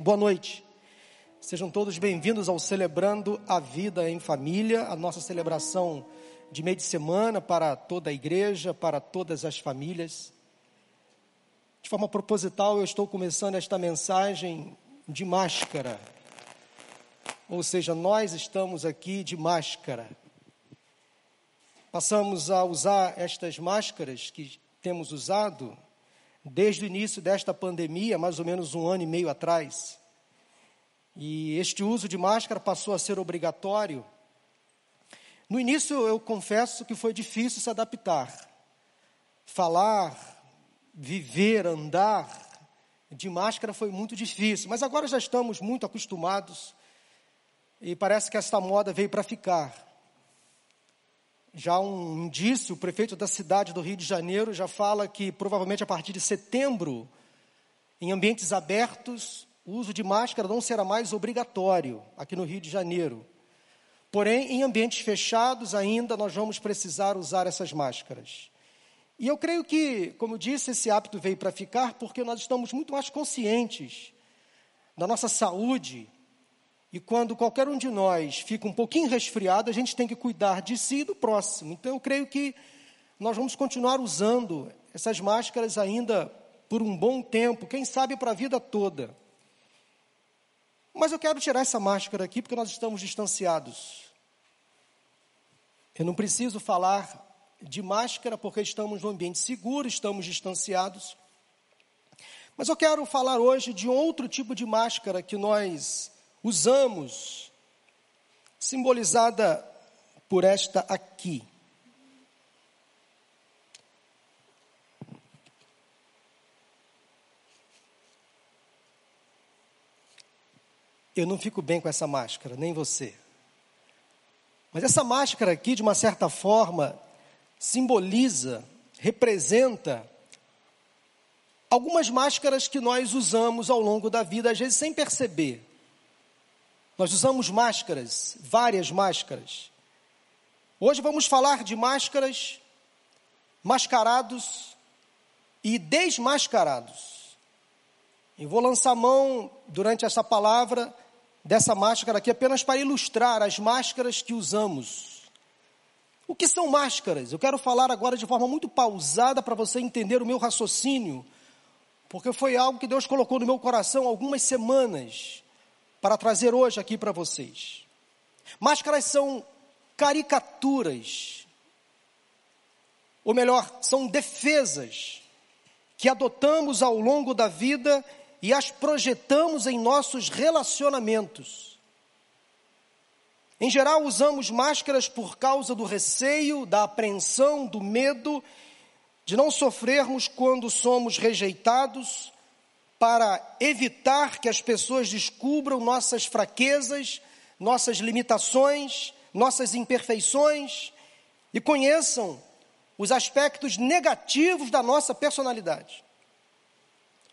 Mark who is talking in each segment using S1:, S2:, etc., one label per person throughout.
S1: Boa noite. Sejam todos bem-vindos ao Celebrando a Vida em Família, a nossa celebração de meio de semana para toda a igreja, para todas as famílias. De forma proposital, eu estou começando esta mensagem de máscara. Ou seja, nós estamos aqui de máscara. Passamos a usar estas máscaras que temos usado desde o início desta pandemia, mais ou menos um ano e meio atrás. E este uso de máscara passou a ser obrigatório. No início, eu confesso que foi difícil se adaptar. Falar, viver, andar de máscara foi muito difícil, mas agora já estamos muito acostumados e parece que esta moda veio para ficar já um indício, o prefeito da cidade do Rio de Janeiro já fala que provavelmente a partir de setembro, em ambientes abertos, o uso de máscara não será mais obrigatório aqui no Rio de Janeiro. Porém, em ambientes fechados ainda nós vamos precisar usar essas máscaras. E eu creio que, como eu disse, esse hábito veio para ficar porque nós estamos muito mais conscientes da nossa saúde, e quando qualquer um de nós fica um pouquinho resfriado, a gente tem que cuidar de si e do próximo. Então eu creio que nós vamos continuar usando essas máscaras ainda por um bom tempo, quem sabe para a vida toda. Mas eu quero tirar essa máscara aqui porque nós estamos distanciados. Eu não preciso falar de máscara porque estamos num ambiente seguro, estamos distanciados. Mas eu quero falar hoje de outro tipo de máscara que nós usamos, simbolizada por esta aqui. Eu não fico bem com essa máscara, nem você. Mas essa máscara aqui, de uma certa forma, simboliza, representa algumas máscaras que nós usamos ao longo da vida, às vezes sem perceber. Nós usamos máscaras, várias máscaras. Hoje vamos falar de máscaras, mascarados e desmascarados. E vou lançar mão durante essa palavra dessa máscara aqui apenas para ilustrar as máscaras que usamos. O que são máscaras? Eu quero falar agora de forma muito pausada para você entender o meu raciocínio, porque foi algo que Deus colocou no meu coração algumas semanas para trazer hoje aqui para vocês. Máscaras são caricaturas, ou melhor, são defesas que adotamos ao longo da vida e as projetamos em nossos relacionamentos. Em geral, usamos máscaras por causa do receio, da apreensão, do medo de não sofrermos quando somos rejeitados para evitar que as pessoas descubram nossas fraquezas, nossas limitações, nossas imperfeições e conheçam os aspectos negativos da nossa personalidade.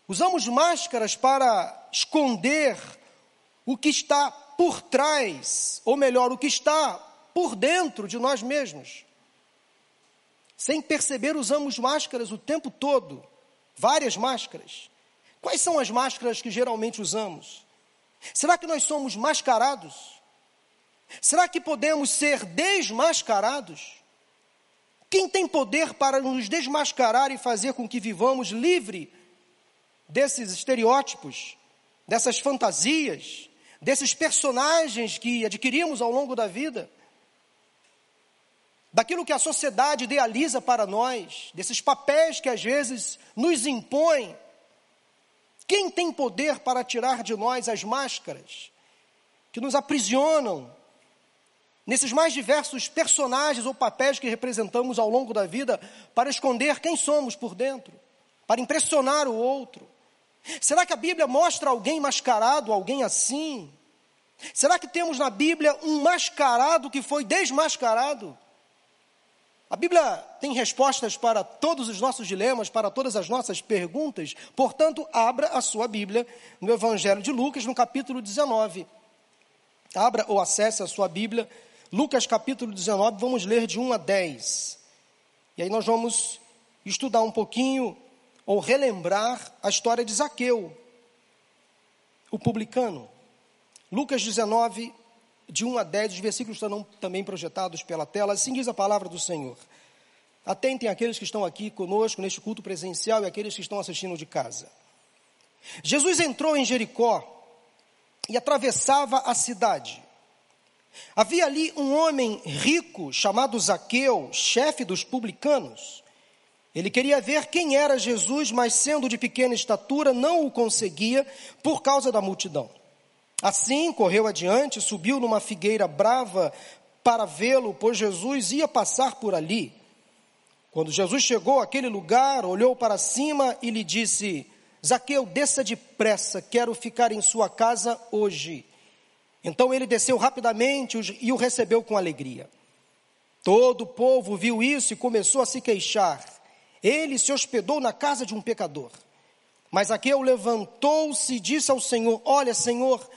S1: Usamos máscaras para esconder o que está por trás, ou melhor, o que está por dentro de nós mesmos. Sem perceber, usamos máscaras o tempo todo, várias máscaras. Quais são as máscaras que geralmente usamos? Será que nós somos mascarados? Será que podemos ser desmascarados? Quem tem poder para nos desmascarar e fazer com que vivamos livre desses estereótipos, dessas fantasias, desses personagens que adquirimos ao longo da vida? Daquilo que a sociedade idealiza para nós, desses papéis que às vezes nos impõem quem tem poder para tirar de nós as máscaras que nos aprisionam nesses mais diversos personagens ou papéis que representamos ao longo da vida para esconder quem somos por dentro, para impressionar o outro? Será que a Bíblia mostra alguém mascarado, alguém assim? Será que temos na Bíblia um mascarado que foi desmascarado? A Bíblia tem respostas para todos os nossos dilemas, para todas as nossas perguntas, portanto, abra a sua Bíblia no Evangelho de Lucas, no capítulo 19. Abra ou acesse a sua Bíblia, Lucas capítulo 19, vamos ler de 1 a 10. E aí nós vamos estudar um pouquinho ou relembrar a história de Zaqueu. o publicano. Lucas 19, de 1 a 10, os versículos estão também projetados pela tela. Assim diz a palavra do Senhor. Atentem aqueles que estão aqui conosco neste culto presencial e aqueles que estão assistindo de casa. Jesus entrou em Jericó e atravessava a cidade. Havia ali um homem rico chamado Zaqueu, chefe dos publicanos. Ele queria ver quem era Jesus, mas sendo de pequena estatura, não o conseguia por causa da multidão. Assim, correu adiante, subiu numa figueira brava para vê-lo, pois Jesus ia passar por ali. Quando Jesus chegou àquele lugar, olhou para cima e lhe disse: Zaqueu, desça depressa, quero ficar em sua casa hoje. Então ele desceu rapidamente e o recebeu com alegria. Todo o povo viu isso e começou a se queixar. Ele se hospedou na casa de um pecador. Mas Zaqueu levantou-se e disse ao Senhor: Olha, Senhor,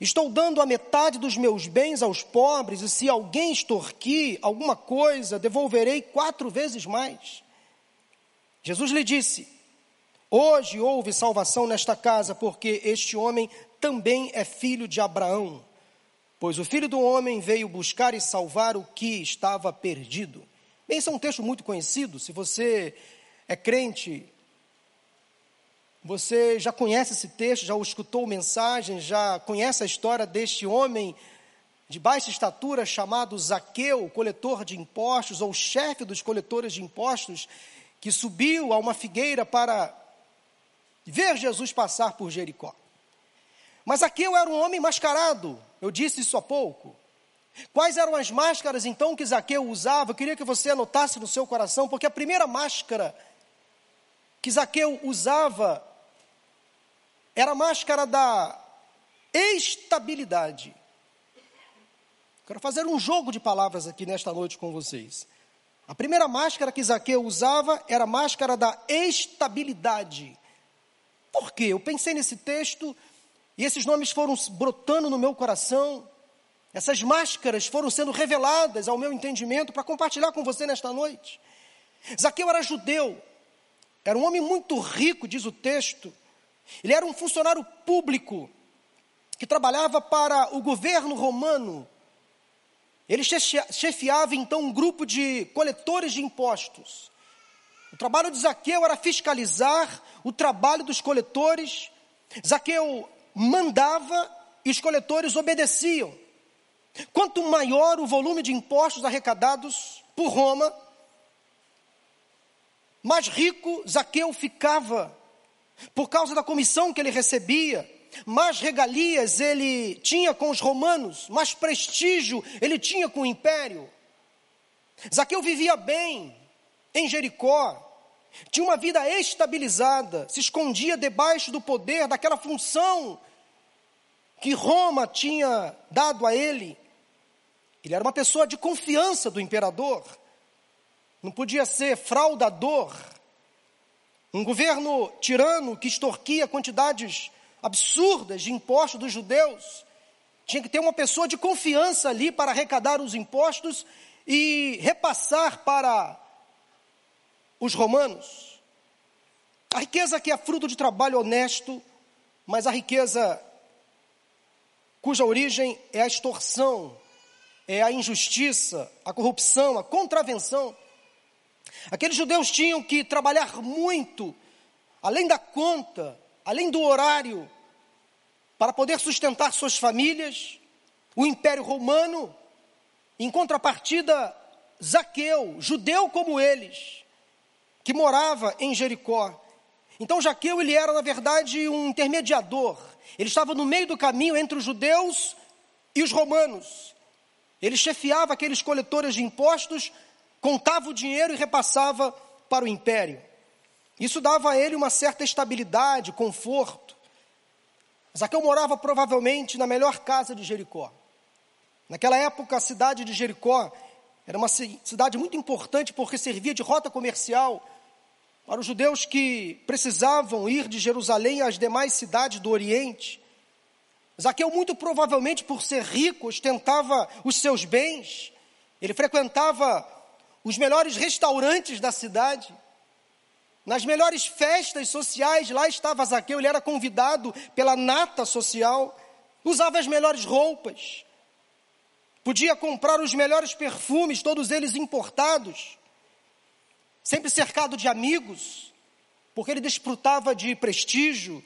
S1: estou dando a metade dos meus bens aos pobres, e se alguém extorquir alguma coisa, devolverei quatro vezes mais. Jesus lhe disse: Hoje houve salvação nesta casa, porque este homem também é filho de Abraão. Pois o filho do homem veio buscar e salvar o que estava perdido. Bem, esse é um texto muito conhecido. Se você é crente, você já conhece esse texto, já escutou mensagem, já conhece a história deste homem de baixa estatura chamado Zaqueu, coletor de impostos, ou chefe dos coletores de impostos, que subiu a uma figueira para ver Jesus passar por Jericó. Mas Zaqueu era um homem mascarado, eu disse isso há pouco. Quais eram as máscaras então que Zaqueu usava? Eu queria que você anotasse no seu coração, porque a primeira máscara que Zaqueu usava era a máscara da estabilidade. Quero fazer um jogo de palavras aqui nesta noite com vocês. A primeira máscara que Zaqueu usava era a máscara da estabilidade. Por quê? Eu pensei nesse texto e esses nomes foram brotando no meu coração. Essas máscaras foram sendo reveladas ao meu entendimento para compartilhar com você nesta noite. Zaqueu era judeu, era um homem muito rico, diz o texto. Ele era um funcionário público que trabalhava para o governo romano. Ele chefiava então um grupo de coletores de impostos. O trabalho de Zaqueu era fiscalizar o trabalho dos coletores. Zaqueu mandava e os coletores obedeciam. Quanto maior o volume de impostos arrecadados por Roma, mais rico Zaqueu ficava, por causa da comissão que ele recebia, mais regalias ele tinha com os romanos, mais prestígio ele tinha com o império. Zaqueu vivia bem, em Jericó, tinha uma vida estabilizada, se escondia debaixo do poder daquela função que Roma tinha dado a ele. Ele era uma pessoa de confiança do imperador, não podia ser fraudador, um governo tirano que extorquia quantidades absurdas de impostos dos judeus. Tinha que ter uma pessoa de confiança ali para arrecadar os impostos e repassar para os romanos. A riqueza que é fruto de trabalho honesto, mas a riqueza cuja origem é a extorsão, é a injustiça, a corrupção, a contravenção. Aqueles judeus tinham que trabalhar muito, além da conta, além do horário, para poder sustentar suas famílias. O Império Romano, em contrapartida, Zaqueu, judeu como eles, que morava em Jericó. Então Jaqueu ele era na verdade um intermediador. Ele estava no meio do caminho entre os judeus e os romanos. Ele chefiava aqueles coletores de impostos, contava o dinheiro e repassava para o império. Isso dava a ele uma certa estabilidade, conforto. Zaqueu morava provavelmente na melhor casa de Jericó. Naquela época, a cidade de Jericó era uma cidade muito importante porque servia de rota comercial para os judeus que precisavam ir de Jerusalém às demais cidades do Oriente. Zaqueu, muito provavelmente por ser rico, ostentava os seus bens, ele frequentava os melhores restaurantes da cidade. nas melhores festas sociais, lá estava Zaqueu, ele era convidado pela nata social, usava as melhores roupas, podia comprar os melhores perfumes, todos eles importados, sempre cercado de amigos, porque ele desfrutava de prestígio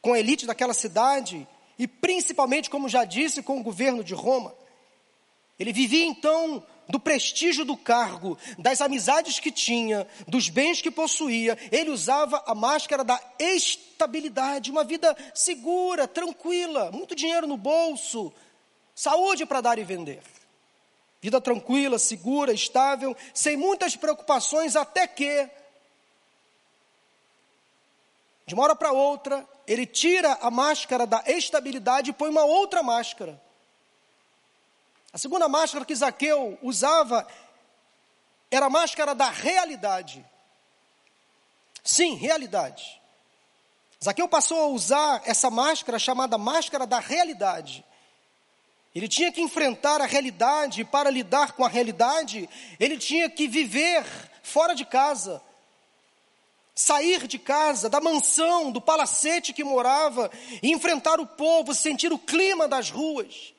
S1: com a elite daquela cidade e principalmente, como já disse, com o governo de Roma. Ele vivia então do prestígio do cargo, das amizades que tinha, dos bens que possuía, ele usava a máscara da estabilidade, uma vida segura, tranquila, muito dinheiro no bolso, saúde para dar e vender. Vida tranquila, segura, estável, sem muitas preocupações, até que, de uma hora para outra, ele tira a máscara da estabilidade e põe uma outra máscara a segunda máscara que Zaqueu usava era a máscara da realidade. Sim, realidade. Zaqueu passou a usar essa máscara chamada máscara da realidade. Ele tinha que enfrentar a realidade, e para lidar com a realidade, ele tinha que viver fora de casa, sair de casa, da mansão, do palacete que morava, e enfrentar o povo, sentir o clima das ruas.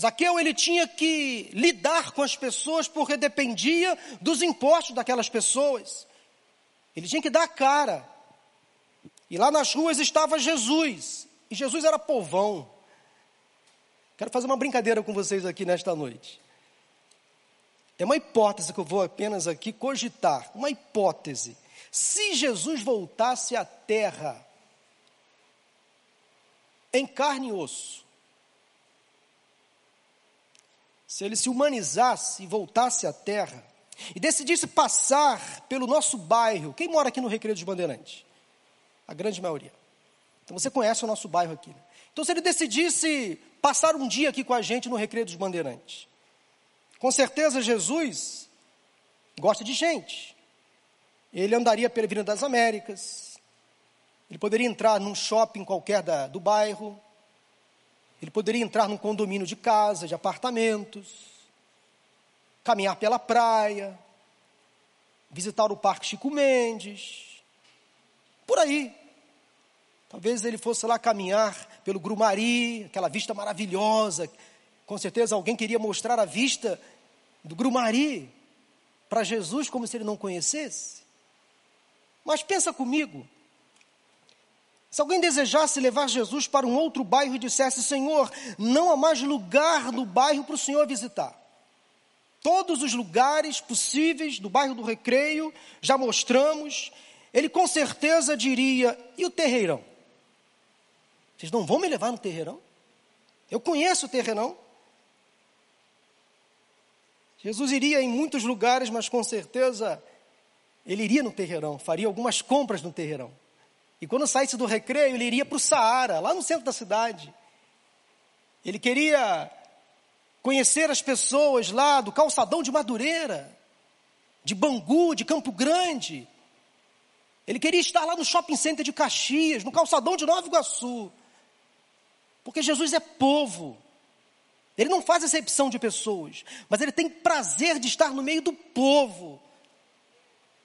S1: Zaqueu ele tinha que lidar com as pessoas porque dependia dos impostos daquelas pessoas. Ele tinha que dar a cara. E lá nas ruas estava Jesus. E Jesus era povão. Quero fazer uma brincadeira com vocês aqui nesta noite. É uma hipótese que eu vou apenas aqui cogitar. Uma hipótese. Se Jesus voltasse à terra em carne e osso, se ele se humanizasse e voltasse à terra, e decidisse passar pelo nosso bairro, quem mora aqui no Recreio dos Bandeirantes? A grande maioria. Então você conhece o nosso bairro aqui. Né? Então, se ele decidisse passar um dia aqui com a gente no Recreio dos Bandeirantes, com certeza Jesus gosta de gente. Ele andaria pela Avenida das Américas, ele poderia entrar num shopping qualquer da, do bairro, ele poderia entrar num condomínio de casa, de apartamentos, caminhar pela praia, visitar o Parque Chico Mendes, por aí. Talvez ele fosse lá caminhar pelo Grumari, aquela vista maravilhosa. Com certeza alguém queria mostrar a vista do Grumari para Jesus como se ele não conhecesse. Mas pensa comigo, se alguém desejasse levar Jesus para um outro bairro e dissesse: Senhor, não há mais lugar no bairro para o Senhor visitar. Todos os lugares possíveis do bairro do Recreio já mostramos. Ele com certeza diria: E o terreirão? Vocês não vão me levar no terreirão? Eu conheço o terreirão. Jesus iria em muitos lugares, mas com certeza ele iria no terreirão, faria algumas compras no terreirão. E quando saísse do recreio, ele iria para o Saara, lá no centro da cidade. Ele queria conhecer as pessoas lá do calçadão de Madureira, de Bangu, de Campo Grande. Ele queria estar lá no shopping center de Caxias, no calçadão de Nova Iguaçu. Porque Jesus é povo. Ele não faz exceção de pessoas, mas ele tem prazer de estar no meio do povo.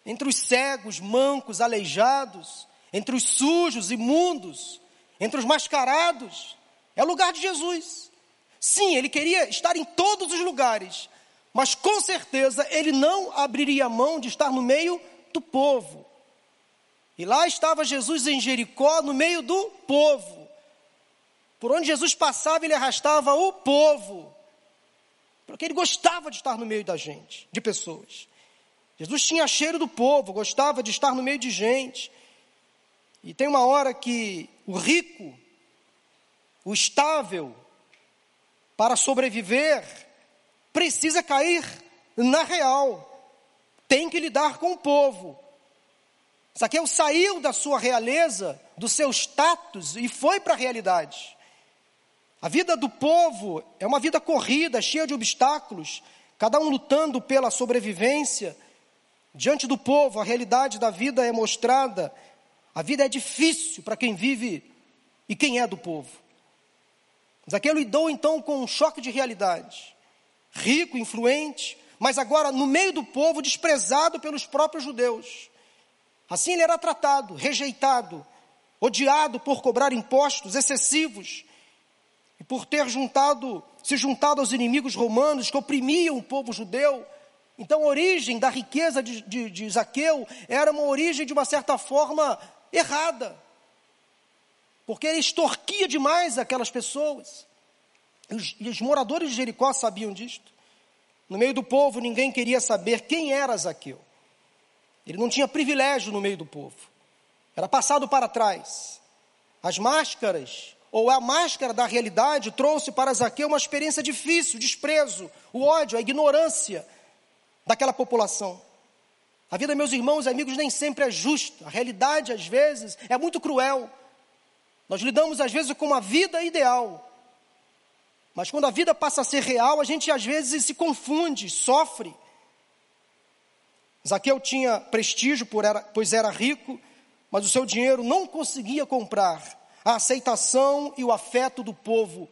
S1: Entre os cegos, mancos, aleijados, entre os sujos, imundos, entre os mascarados. É lugar de Jesus. Sim, ele queria estar em todos os lugares, mas com certeza ele não abriria mão de estar no meio do povo. E lá estava Jesus em Jericó, no meio do povo. Por onde Jesus passava, ele arrastava o povo. Porque ele gostava de estar no meio da gente, de pessoas. Jesus tinha cheiro do povo, gostava de estar no meio de gente. E tem uma hora que o rico, o estável, para sobreviver, precisa cair na real, tem que lidar com o povo. Zaqueu saiu da sua realeza, do seu status e foi para a realidade. A vida do povo é uma vida corrida, cheia de obstáculos, cada um lutando pela sobrevivência. Diante do povo, a realidade da vida é mostrada a vida é difícil para quem vive e quem é do povo. Zaqueu lidou então com um choque de realidade. Rico, influente, mas agora no meio do povo desprezado pelos próprios judeus. Assim ele era tratado, rejeitado, odiado por cobrar impostos excessivos e por ter juntado, se juntado aos inimigos romanos que oprimiam o povo judeu. Então a origem da riqueza de, de, de Zaqueu era uma origem de uma certa forma errada, porque ele extorquia demais aquelas pessoas. E os, e os moradores de Jericó sabiam disto. No meio do povo ninguém queria saber quem era Zaqueu. Ele não tinha privilégio no meio do povo. Era passado para trás. As máscaras, ou a máscara da realidade, trouxe para Zaqueu uma experiência difícil, desprezo, o ódio, a ignorância daquela população. A vida, meus irmãos e amigos, nem sempre é justa. A realidade, às vezes, é muito cruel. Nós lidamos, às vezes, com uma vida ideal. Mas quando a vida passa a ser real, a gente, às vezes, se confunde, sofre. Zaqueu tinha prestígio, pois era rico, mas o seu dinheiro não conseguia comprar a aceitação e o afeto do povo,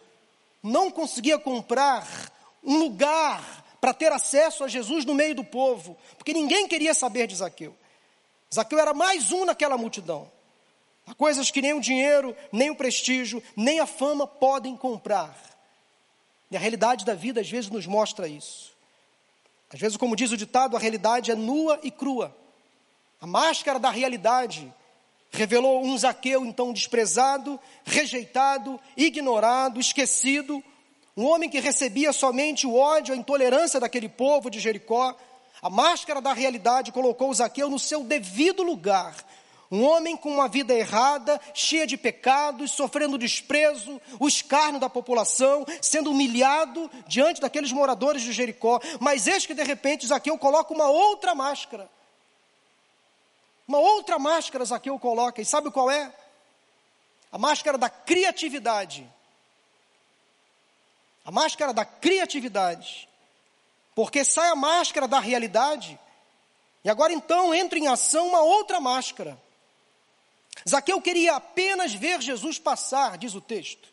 S1: não conseguia comprar um lugar para ter acesso a Jesus no meio do povo, porque ninguém queria saber de Zaqueu. Zaqueu era mais um naquela multidão. Há coisas que nem o dinheiro, nem o prestígio, nem a fama podem comprar. E a realidade da vida às vezes nos mostra isso. Às vezes, como diz o ditado, a realidade é nua e crua. A máscara da realidade revelou um Zaqueu então desprezado, rejeitado, ignorado, esquecido, um homem que recebia somente o ódio, a intolerância daquele povo de Jericó. A máscara da realidade colocou Zaqueu no seu devido lugar, um homem com uma vida errada, cheia de pecados, sofrendo desprezo, o escárnio da população, sendo humilhado diante daqueles moradores de Jericó. Mas eis que de repente Zaqueu coloca uma outra máscara. Uma outra máscara Zaqueu coloca, e sabe qual é? A máscara da criatividade. A máscara da criatividade. Porque sai a máscara da realidade, e agora então entra em ação uma outra máscara Zaqueu queria apenas ver Jesus passar, diz o texto.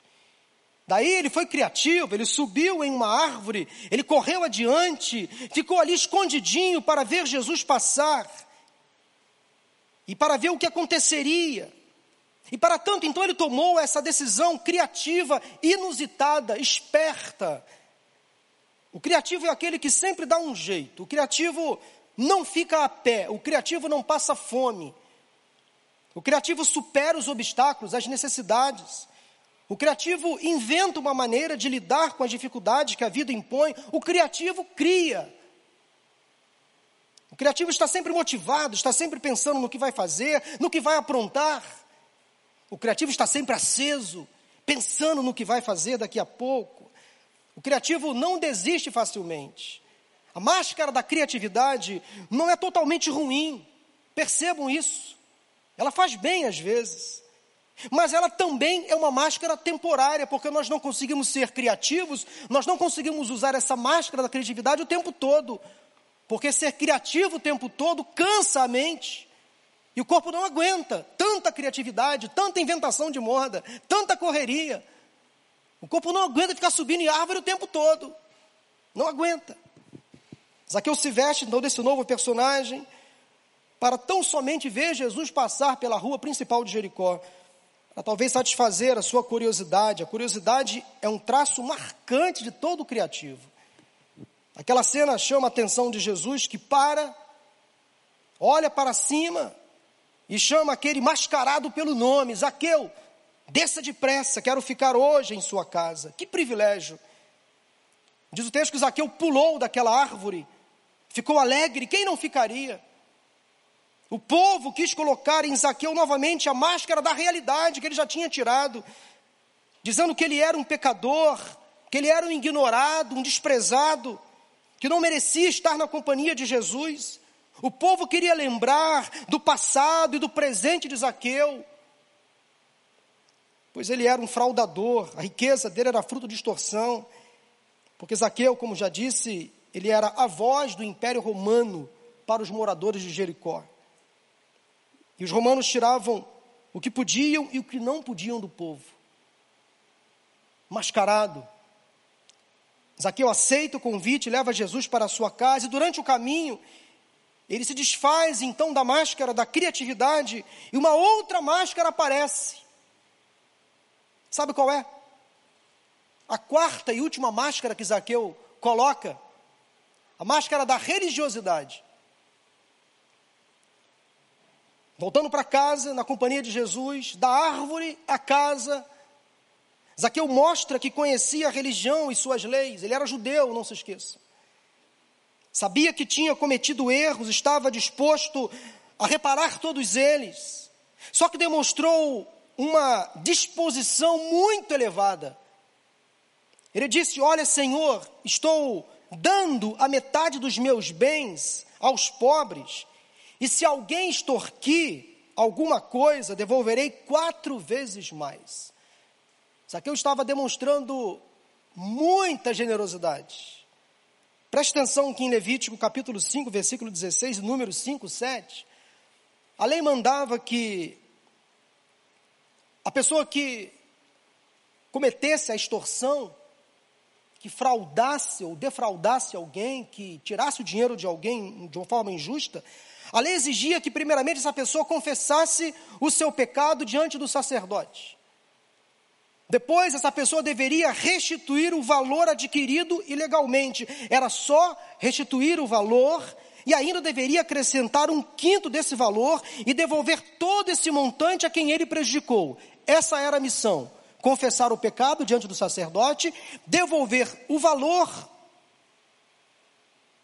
S1: Daí ele foi criativo, ele subiu em uma árvore, ele correu adiante, ficou ali escondidinho para ver Jesus passar e para ver o que aconteceria. E para tanto, então, ele tomou essa decisão criativa, inusitada, esperta. O criativo é aquele que sempre dá um jeito, o criativo não fica a pé, o criativo não passa fome, o criativo supera os obstáculos, as necessidades. O criativo inventa uma maneira de lidar com as dificuldades que a vida impõe. O criativo cria. O criativo está sempre motivado, está sempre pensando no que vai fazer, no que vai aprontar. O criativo está sempre aceso, pensando no que vai fazer daqui a pouco. O criativo não desiste facilmente. A máscara da criatividade não é totalmente ruim. Percebam isso. Ela faz bem às vezes. Mas ela também é uma máscara temporária, porque nós não conseguimos ser criativos, nós não conseguimos usar essa máscara da criatividade o tempo todo. Porque ser criativo o tempo todo cansa a mente. E o corpo não aguenta tanta criatividade, tanta inventação de moda, tanta correria. O corpo não aguenta ficar subindo em árvore o tempo todo. Não aguenta. Zaqueu se veste então desse novo personagem para tão somente ver Jesus passar pela rua principal de Jericó, para talvez satisfazer a sua curiosidade. A curiosidade é um traço marcante de todo criativo. Aquela cena chama a atenção de Jesus que para, olha para cima e chama aquele mascarado pelo nome, Zaqueu, desça depressa, quero ficar hoje em sua casa. Que privilégio! Diz o texto que Zaqueu pulou daquela árvore, ficou alegre, quem não ficaria? O povo quis colocar em Zaqueu novamente a máscara da realidade que ele já tinha tirado, dizendo que ele era um pecador, que ele era um ignorado, um desprezado, que não merecia estar na companhia de Jesus. O povo queria lembrar do passado e do presente de Zaqueu, pois ele era um fraudador, a riqueza dele era fruto de extorsão, porque Zaqueu, como já disse, ele era a voz do Império Romano para os moradores de Jericó. E os romanos tiravam o que podiam e o que não podiam do povo. Mascarado. Zaqueu aceita o convite, leva Jesus para a sua casa, e durante o caminho, Ele se desfaz então da máscara da criatividade e uma outra máscara aparece. Sabe qual é? A quarta e última máscara que Zaqueu coloca, a máscara da religiosidade. Voltando para casa, na companhia de Jesus, da árvore à casa, Zaqueu mostra que conhecia a religião e suas leis, ele era judeu, não se esqueça. Sabia que tinha cometido erros, estava disposto a reparar todos eles, só que demonstrou uma disposição muito elevada. Ele disse: Olha, Senhor, estou dando a metade dos meus bens aos pobres, e se alguém extorquir alguma coisa, devolverei quatro vezes mais. Zaqueu estava demonstrando muita generosidade. Preste atenção que em Levítico capítulo 5, versículo 16, número 5, 7, a lei mandava que a pessoa que cometesse a extorsão, que fraudasse ou defraudasse alguém, que tirasse o dinheiro de alguém de uma forma injusta, a lei exigia que primeiramente essa pessoa confessasse o seu pecado diante do sacerdote. Depois, essa pessoa deveria restituir o valor adquirido ilegalmente. Era só restituir o valor e ainda deveria acrescentar um quinto desse valor e devolver todo esse montante a quem ele prejudicou. Essa era a missão: confessar o pecado diante do sacerdote, devolver o valor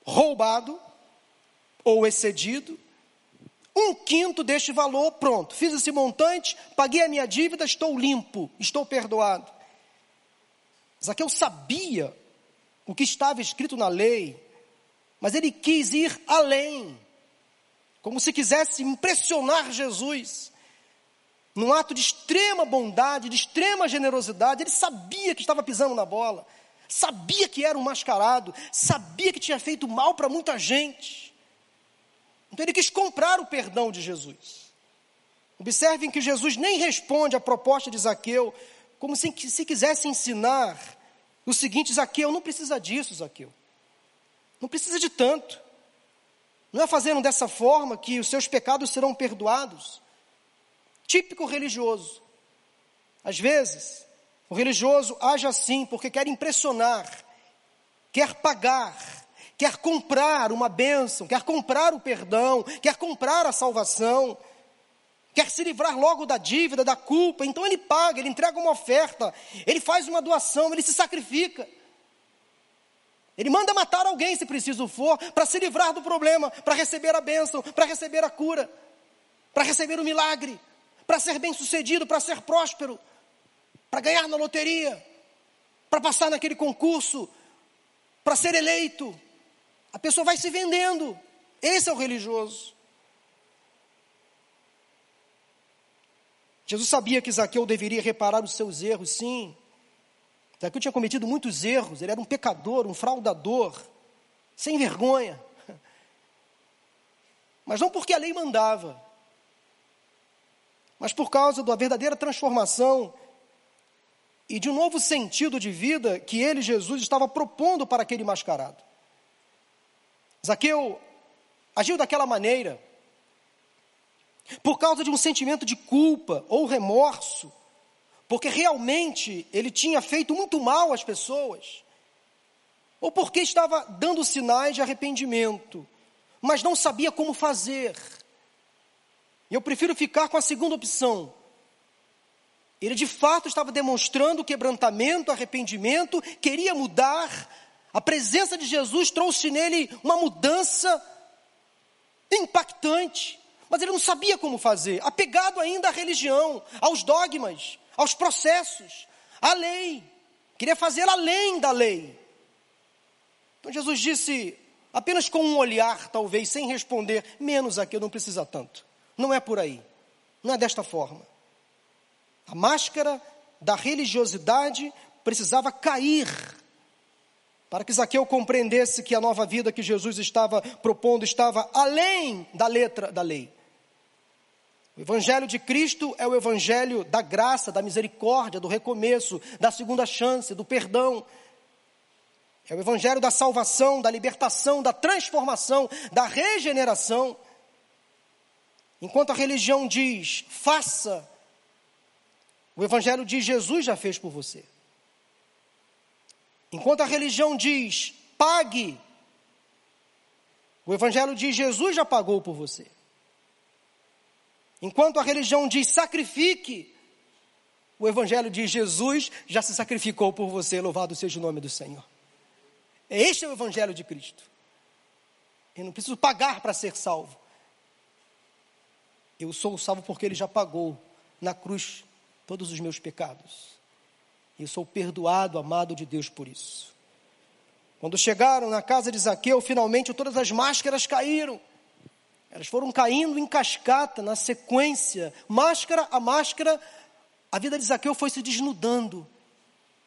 S1: roubado ou excedido um quinto deste valor, pronto, fiz esse montante, paguei a minha dívida, estou limpo, estou perdoado. Zaqueu sabia o que estava escrito na lei, mas ele quis ir além, como se quisesse impressionar Jesus. Num ato de extrema bondade, de extrema generosidade, ele sabia que estava pisando na bola, sabia que era um mascarado, sabia que tinha feito mal para muita gente. Então ele quis comprar o perdão de Jesus. Observem que Jesus nem responde à proposta de Zaqueu, como se, se quisesse ensinar o seguinte: Zaqueu, não precisa disso, Zaqueu. Não precisa de tanto. Não é fazendo dessa forma que os seus pecados serão perdoados. Típico religioso. Às vezes, o religioso age assim porque quer impressionar, quer pagar, quer comprar uma bênção, quer comprar o perdão, quer comprar a salvação, quer se livrar logo da dívida, da culpa, então ele paga, ele entrega uma oferta, ele faz uma doação, ele se sacrifica. Ele manda matar alguém, se preciso for, para se livrar do problema, para receber a bênção, para receber a cura, para receber o milagre, para ser bem sucedido, para ser próspero, para ganhar na loteria, para passar naquele concurso, para ser eleito. A pessoa vai se vendendo. Esse é o religioso. Jesus sabia que Zaqueu deveria reparar os seus erros, sim. Zaqueu tinha cometido muitos erros, ele era um pecador, um fraudador, sem vergonha. Mas não porque a lei mandava, mas por causa da verdadeira transformação e de um novo sentido de vida que ele, Jesus, estava propondo para aquele mascarado. Zaqueu agiu daquela maneira por causa de um sentimento de culpa ou remorso, porque realmente ele tinha feito muito mal às pessoas, ou porque estava dando sinais de arrependimento, mas não sabia como fazer. E eu prefiro ficar com a segunda opção. Ele de fato estava demonstrando quebrantamento, arrependimento, queria mudar, a presença de Jesus trouxe nele uma mudança impactante, mas ele não sabia como fazer, apegado ainda à religião, aos dogmas, aos processos, à lei. Queria fazer além da lei. Então Jesus disse, apenas com um olhar, talvez, sem responder, menos aqui, não precisa tanto. Não é por aí. Não é desta forma. A máscara da religiosidade precisava cair para que Zaqueu compreendesse que a nova vida que Jesus estava propondo estava além da letra da lei. O Evangelho de Cristo é o Evangelho da graça, da misericórdia, do recomeço, da segunda chance, do perdão. É o evangelho da salvação, da libertação, da transformação, da regeneração. Enquanto a religião diz, faça, o evangelho diz, Jesus já fez por você. Enquanto a religião diz, pague, o evangelho diz, Jesus já pagou por você. Enquanto a religião diz, sacrifique, o evangelho diz, Jesus já se sacrificou por você, louvado seja o nome do Senhor. Este é o Evangelho de Cristo. Eu não preciso pagar para ser salvo. Eu sou salvo porque Ele já pagou na cruz todos os meus pecados. Eu sou perdoado, amado de Deus por isso. Quando chegaram na casa de Zaqueu, finalmente todas as máscaras caíram. Elas foram caindo em cascata, na sequência, máscara a máscara, a vida de Zaqueu foi se desnudando.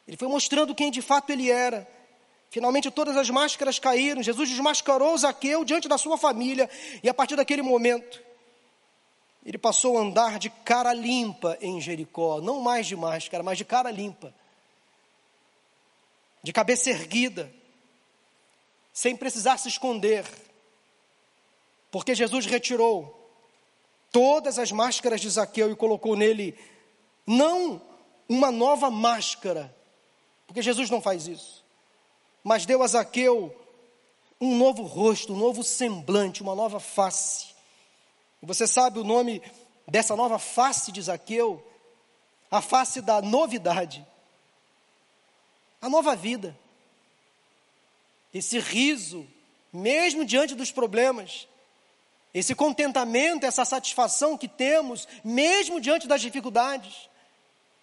S1: Ele foi mostrando quem de fato ele era. Finalmente todas as máscaras caíram. Jesus desmascarou Zaqueu diante da sua família. E a partir daquele momento, ele passou a andar de cara limpa em Jericó. Não mais de máscara, mas de cara limpa. De cabeça erguida. Sem precisar se esconder. Porque Jesus retirou todas as máscaras de Zaqueu e colocou nele não uma nova máscara. Porque Jesus não faz isso mas deu a Zaqueu um novo rosto, um novo semblante, uma nova face. Você sabe o nome dessa nova face de Zaqueu? A face da novidade, a nova vida. Esse riso, mesmo diante dos problemas, esse contentamento, essa satisfação que temos, mesmo diante das dificuldades,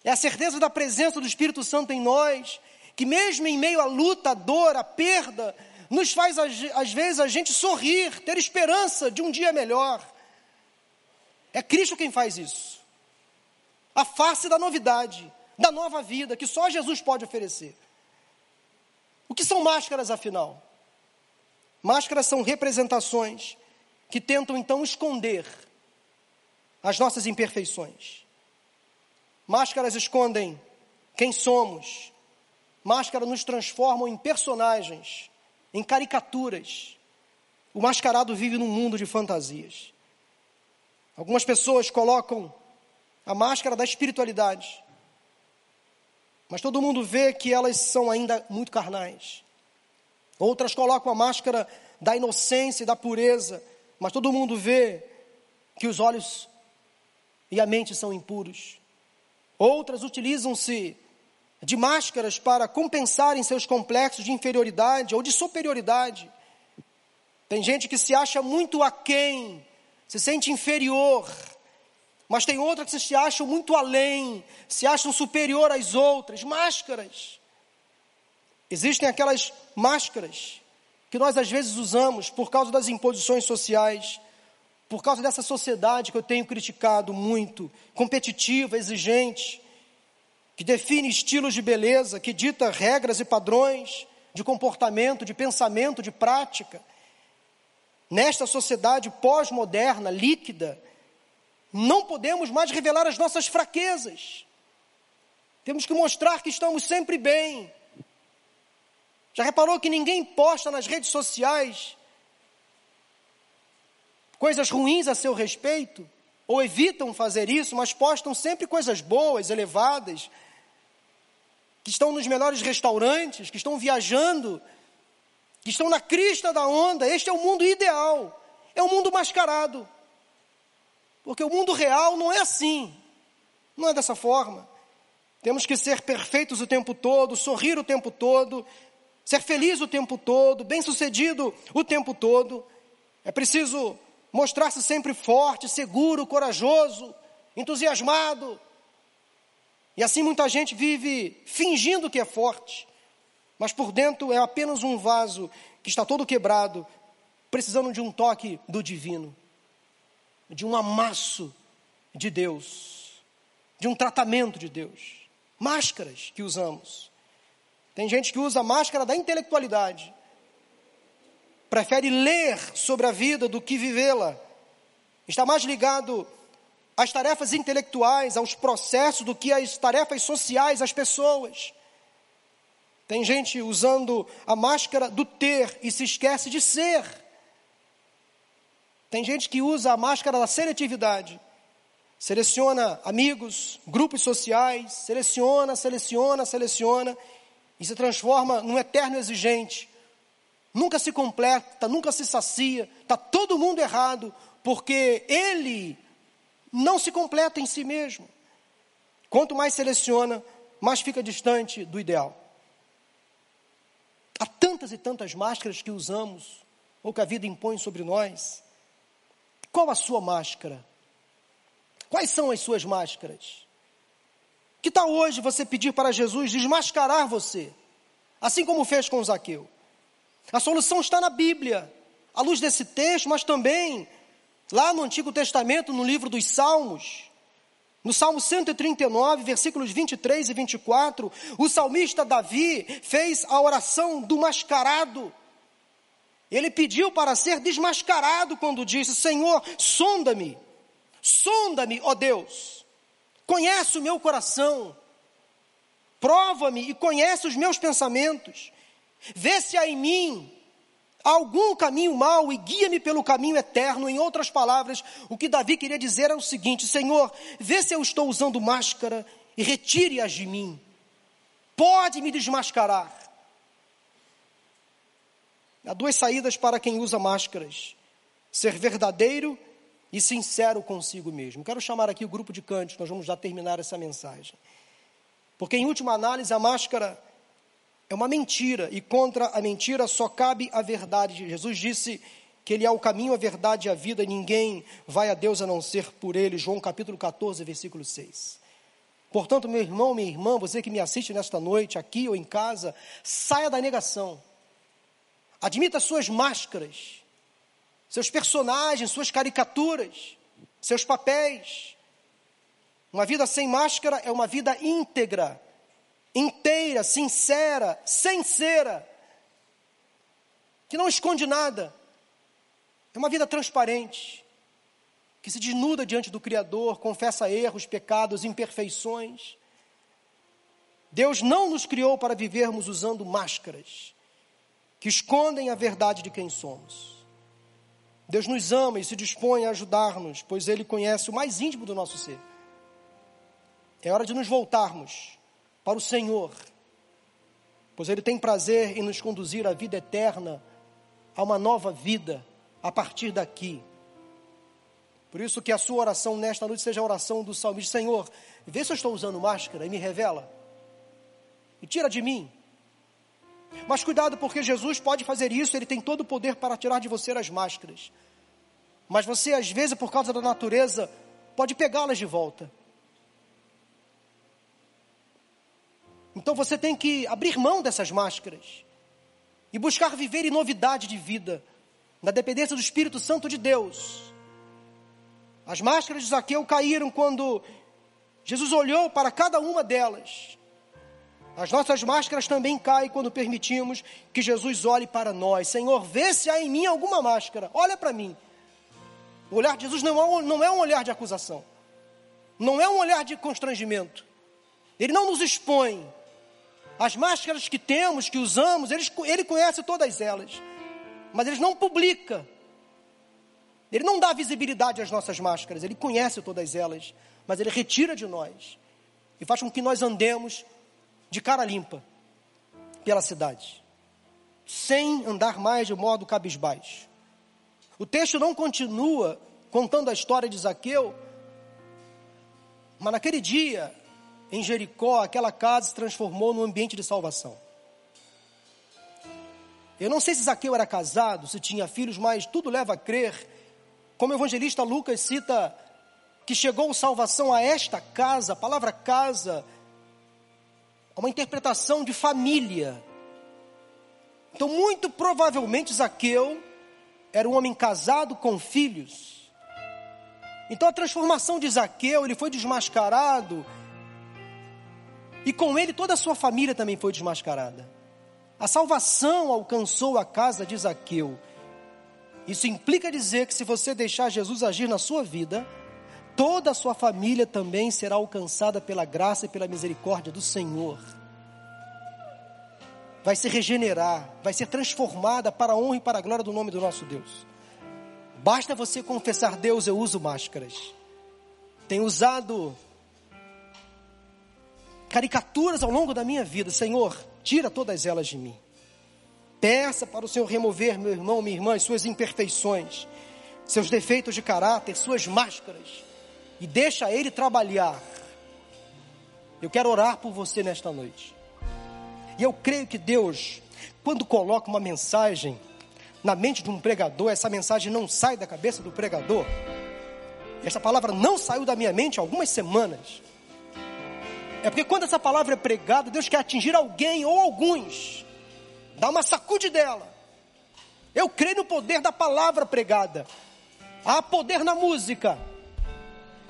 S1: é a certeza da presença do Espírito Santo em nós, que mesmo em meio à luta, à dor, à perda, nos faz às vezes a gente sorrir, ter esperança de um dia melhor. É Cristo quem faz isso. A face da novidade, da nova vida que só Jesus pode oferecer. O que são máscaras, afinal? Máscaras são representações que tentam então esconder as nossas imperfeições. Máscaras escondem quem somos, Máscara nos transformam em personagens, em caricaturas. O mascarado vive num mundo de fantasias. Algumas pessoas colocam a máscara da espiritualidade, mas todo mundo vê que elas são ainda muito carnais. Outras colocam a máscara da inocência e da pureza, mas todo mundo vê que os olhos e a mente são impuros. Outras utilizam-se de máscaras para compensarem seus complexos de inferioridade ou de superioridade. Tem gente que se acha muito aquém, se sente inferior, mas tem outra que se acham muito além, se acham superior às outras. Máscaras. Existem aquelas máscaras que nós às vezes usamos por causa das imposições sociais, por causa dessa sociedade que eu tenho criticado muito, competitiva, exigente que define estilos de beleza, que dita regras e padrões de comportamento, de pensamento, de prática. Nesta sociedade pós-moderna, líquida, não podemos mais revelar as nossas fraquezas. Temos que mostrar que estamos sempre bem. Já reparou que ninguém posta nas redes sociais coisas ruins a seu respeito? Ou evitam fazer isso, mas postam sempre coisas boas, elevadas, que estão nos melhores restaurantes, que estão viajando, que estão na crista da onda. Este é o mundo ideal. É o mundo mascarado. Porque o mundo real não é assim. Não é dessa forma. Temos que ser perfeitos o tempo todo, sorrir o tempo todo, ser feliz o tempo todo, bem-sucedido o tempo todo. É preciso mostrar-se sempre forte, seguro, corajoso, entusiasmado, e assim muita gente vive fingindo que é forte, mas por dentro é apenas um vaso que está todo quebrado, precisando de um toque do divino, de um amasso de Deus, de um tratamento de Deus. Máscaras que usamos. Tem gente que usa a máscara da intelectualidade, prefere ler sobre a vida do que vivê-la, está mais ligado às tarefas intelectuais, aos processos, do que às tarefas sociais, às pessoas. Tem gente usando a máscara do ter e se esquece de ser. Tem gente que usa a máscara da seletividade. Seleciona amigos, grupos sociais, seleciona, seleciona, seleciona e se transforma num eterno exigente. Nunca se completa, nunca se sacia, está todo mundo errado, porque ele não se completa em si mesmo. Quanto mais seleciona, mais fica distante do ideal. Há tantas e tantas máscaras que usamos, ou que a vida impõe sobre nós. Qual a sua máscara? Quais são as suas máscaras? Que tal hoje você pedir para Jesus desmascarar você, assim como fez com Zaqueu? A solução está na Bíblia, à luz desse texto, mas também lá no Antigo Testamento, no livro dos Salmos. No Salmo 139, versículos 23 e 24, o salmista Davi fez a oração do mascarado. Ele pediu para ser desmascarado quando disse: Senhor, sonda-me, sonda-me, ó Deus, conhece o meu coração, prova-me e conhece os meus pensamentos, vê se há em mim algum caminho mau e guia-me pelo caminho eterno. Em outras palavras, o que Davi queria dizer é o seguinte: Senhor, vê se eu estou usando máscara e retire-as de mim. Pode me desmascarar. Há duas saídas para quem usa máscaras: ser verdadeiro e sincero consigo mesmo. Quero chamar aqui o grupo de cânticos, nós vamos já terminar essa mensagem. Porque, em última análise, a máscara é uma mentira, e contra a mentira só cabe a verdade. Jesus disse que Ele é o caminho, a verdade e a vida, e ninguém vai a Deus a não ser por Ele. João capítulo 14, versículo 6. Portanto, meu irmão, minha irmã, você que me assiste nesta noite, aqui ou em casa, saia da negação. Admita suas máscaras, seus personagens, suas caricaturas, seus papéis. Uma vida sem máscara é uma vida íntegra, inteira, sincera, sincera, que não esconde nada. É uma vida transparente, que se desnuda diante do Criador, confessa erros, pecados, imperfeições. Deus não nos criou para vivermos usando máscaras que escondem a verdade de quem somos. Deus nos ama e se dispõe a ajudar-nos, pois Ele conhece o mais íntimo do nosso ser. É hora de nos voltarmos para o Senhor, pois Ele tem prazer em nos conduzir à vida eterna, a uma nova vida a partir daqui. Por isso que a sua oração nesta noite seja a oração do salmista: Senhor, vê se eu estou usando máscara e me revela, e tira de mim. Mas cuidado, porque Jesus pode fazer isso, Ele tem todo o poder para tirar de você as máscaras. Mas você, às vezes, por causa da natureza, pode pegá-las de volta. Então você tem que abrir mão dessas máscaras e buscar viver em novidade de vida, na dependência do Espírito Santo de Deus. As máscaras de Zaqueu caíram quando Jesus olhou para cada uma delas. As nossas máscaras também caem quando permitimos que Jesus olhe para nós. Senhor, vê se há em mim alguma máscara. Olha para mim. O olhar de Jesus não é, não é um olhar de acusação. Não é um olhar de constrangimento. Ele não nos expõe, as máscaras que temos, que usamos, ele, ele conhece todas elas. Mas ele não publica. Ele não dá visibilidade às nossas máscaras. Ele conhece todas elas. Mas ele retira de nós. E faz com que nós andemos de cara limpa pela cidade. Sem andar mais de modo cabisbaixo. O texto não continua contando a história de Zaqueu. Mas naquele dia, em Jericó, aquela casa se transformou num ambiente de salvação. Eu não sei se Zaqueu era casado, se tinha filhos, mas tudo leva a crer, como o evangelista Lucas cita, que chegou salvação a esta casa, a palavra casa, é uma interpretação de família. Então, muito provavelmente, Zaqueu era um homem casado com filhos. Então, a transformação de Zaqueu, ele foi desmascarado e com ele toda a sua família também foi desmascarada. A salvação alcançou a casa de Zaqueu. Isso implica dizer que se você deixar Jesus agir na sua vida, toda a sua família também será alcançada pela graça e pela misericórdia do Senhor. vai se regenerar, vai ser transformada para a honra e para a glória do nome do nosso Deus. Basta você confessar, Deus, eu uso máscaras. Tenho usado caricaturas ao longo da minha vida. Senhor, tira todas elas de mim. Peça para o Senhor remover, meu irmão, minha irmã, suas imperfeições, seus defeitos de caráter, suas máscaras. E deixa Ele trabalhar. Eu quero orar por você nesta noite. E eu creio que Deus, quando coloca uma mensagem na mente de um pregador, essa mensagem não sai da cabeça do pregador. Essa palavra não saiu da minha mente há algumas semanas. É porque quando essa palavra é pregada, Deus quer atingir alguém ou alguns. Dá uma sacude dela. Eu creio no poder da palavra pregada. Há poder na música.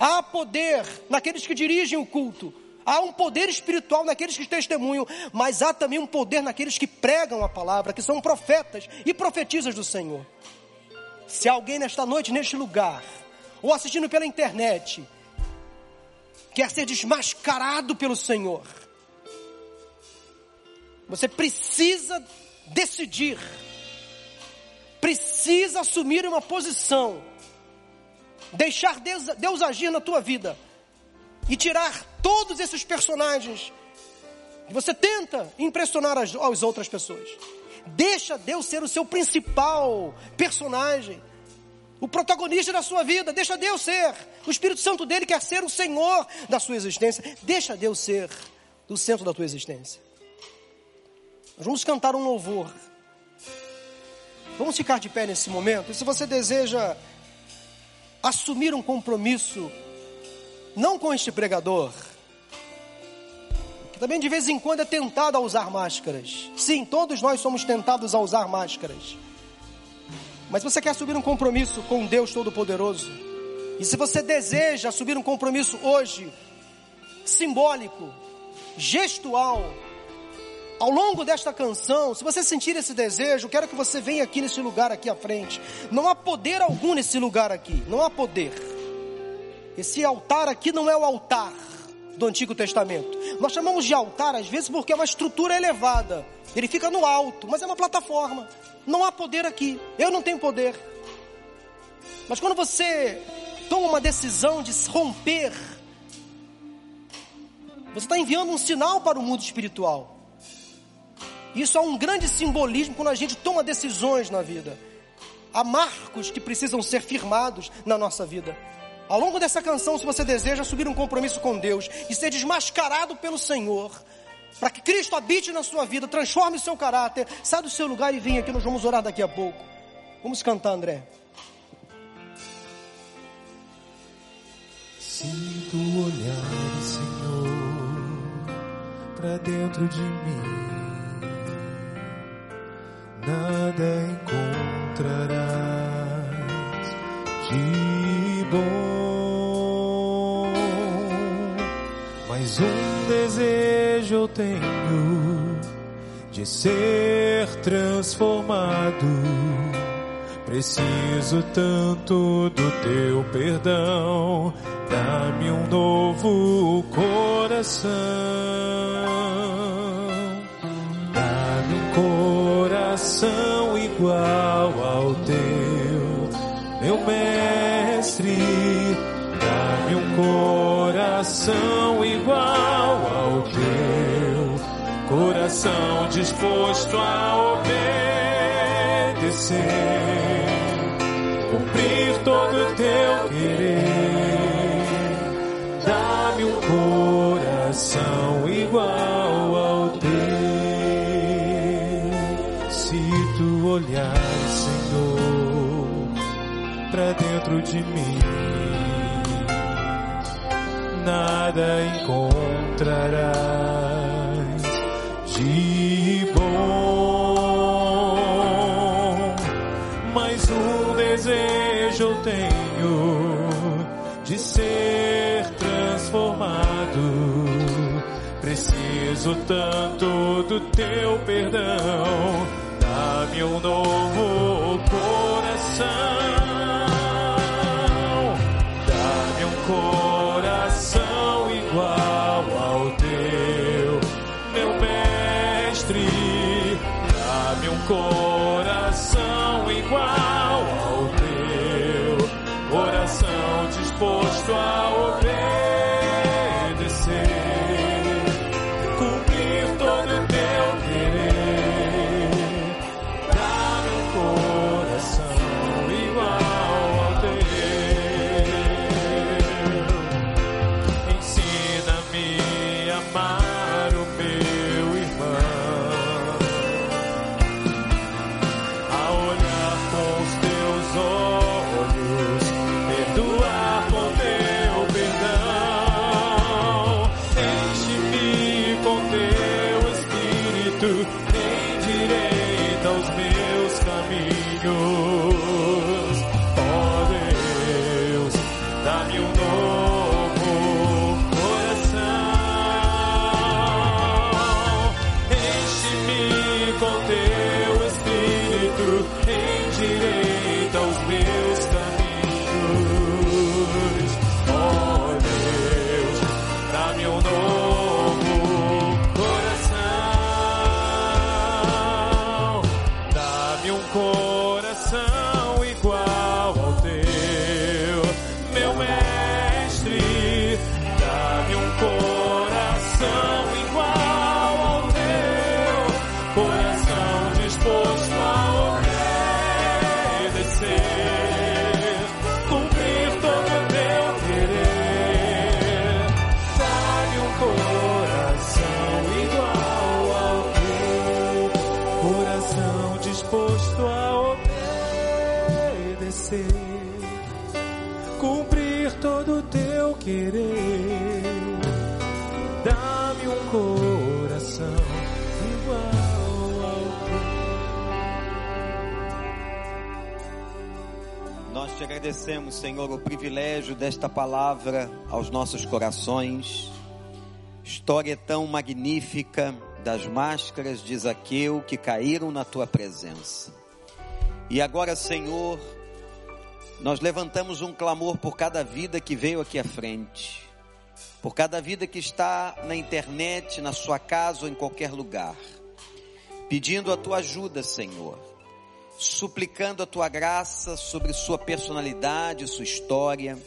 S1: Há poder naqueles que dirigem o culto. Há um poder espiritual naqueles que testemunham, mas há também um poder naqueles que pregam a palavra, que são profetas e profetizas do Senhor. Se alguém nesta noite, neste lugar, ou assistindo pela internet, quer ser desmascarado pelo Senhor, você precisa decidir, precisa assumir uma posição, deixar Deus, Deus agir na tua vida e tirar todos esses personagens que você tenta impressionar as, as outras pessoas. Deixa Deus ser o seu principal personagem, o protagonista da sua vida. Deixa Deus ser. O Espírito Santo dele quer ser o Senhor da sua existência. Deixa Deus ser o centro da tua existência. Nós vamos cantar um louvor. Vamos ficar de pé nesse momento. E se você deseja assumir um compromisso não com este pregador, que também de vez em quando é tentado a usar máscaras. Sim, todos nós somos tentados a usar máscaras. Mas você quer assumir um compromisso com Deus Todo-Poderoso? E se você deseja assumir um compromisso hoje, simbólico, gestual, ao longo desta canção, se você sentir esse desejo, quero que você venha aqui nesse lugar aqui à frente. Não há poder algum nesse lugar aqui, não há poder. Esse altar aqui não é o altar do Antigo Testamento. Nós chamamos de altar às vezes porque é uma estrutura elevada. Ele fica no alto, mas é uma plataforma. Não há poder aqui. Eu não tenho poder. Mas quando você toma uma decisão de romper, você está enviando um sinal para o mundo espiritual. Isso é um grande simbolismo quando a gente toma decisões na vida. Há marcos que precisam ser firmados na nossa vida. Ao longo dessa canção, se você deseja assumir um compromisso com Deus e ser desmascarado pelo Senhor, para que Cristo habite na sua vida, transforme o seu caráter, saia do seu lugar e venha aqui, nós vamos orar daqui a pouco. Vamos cantar, André.
S2: Sinto o olhar, Senhor, para dentro de mim. Nada encontrarás de bom Mas um desejo eu tenho de ser transformado. Preciso tanto do teu perdão. Dá-me um novo coração. Coração igual ao teu, meu mestre. Dá-me um coração igual ao teu, coração disposto a obedecer, de mim nada encontrarás de bom. Mas um desejo eu tenho de ser transformado. Preciso tanto do teu perdão. Dá-me um novo Dá-me
S3: te agradecemos, Senhor, o privilégio desta palavra aos nossos corações. História tão magnífica das máscaras de Zaqueu que caíram na tua presença. E agora, Senhor, nós levantamos um clamor por cada vida que veio aqui à frente, por cada vida que está na internet, na sua casa ou em qualquer lugar, pedindo a tua ajuda, Senhor suplicando a tua graça sobre sua personalidade, sua história.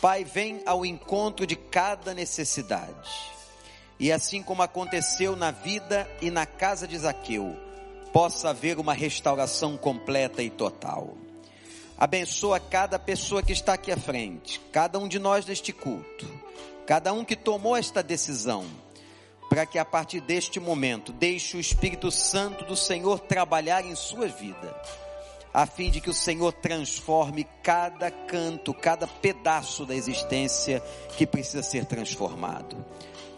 S3: Pai, vem ao encontro de cada necessidade. E assim como aconteceu na vida e na casa de Zaqueu, possa haver uma restauração completa e total. Abençoa cada pessoa que está aqui à frente, cada um de nós neste culto, cada um que tomou esta decisão, para que a partir deste momento deixe o Espírito Santo do Senhor trabalhar em sua vida, a fim de que o Senhor transforme cada canto, cada pedaço da existência que precisa ser transformado.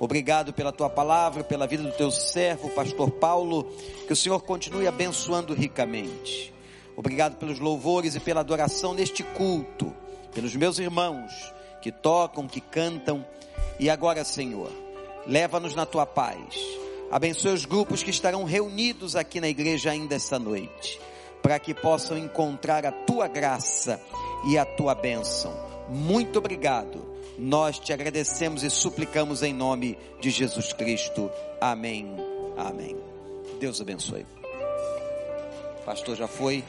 S3: Obrigado pela tua palavra, pela vida do teu servo, pastor Paulo, que o Senhor continue abençoando ricamente. Obrigado pelos louvores e pela adoração neste culto, pelos meus irmãos que tocam, que cantam. E agora, Senhor, leva-nos na tua paz. Abençoe os grupos que estarão reunidos aqui na igreja ainda esta noite, para que possam encontrar a tua graça e a tua bênção. Muito obrigado. Nós te agradecemos e suplicamos em nome de Jesus Cristo. Amém. Amém. Deus abençoe. Pastor já foi.